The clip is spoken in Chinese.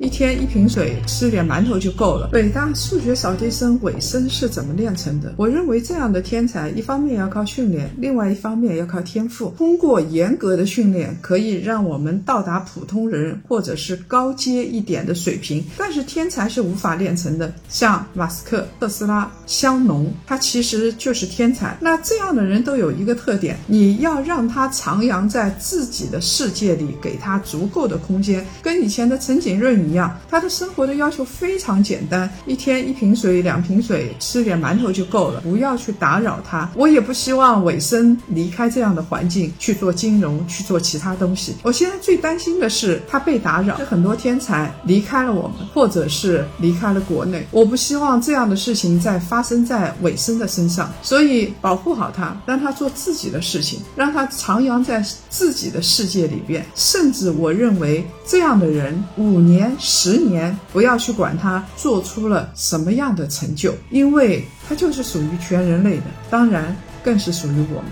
一天一瓶水，吃点馒头就够了。北大数学扫地僧韦森是怎么炼成的？我认为这样的天才，一方面要靠训练，另外一方面要靠天赋。通过严格的训练，可以让我们到达普通人或者是高阶一点的水平。但是天才是无法炼成的。像马斯克、特斯拉、香农，他其实就是天才。那这样的人都有一个特点，你要让他徜徉在自己的世界里，给他足够的空间，跟以前的陈景润一。样，他的生活的要求非常简单，一天一瓶水、两瓶水，吃点馒头就够了，不要去打扰他。我也不希望韦森离开这样的环境去做金融，去做其他东西。我现在最担心的是他被打扰，很多天才离开了我们，或者是离开了国内。我不希望这样的事情再发生在韦森的身上，所以保护好他，让他做自己的事情，让他徜徉在自己的世界里边。甚至我认为这样的人五年。十年，不要去管他做出了什么样的成就，因为他就是属于全人类的，当然更是属于我们。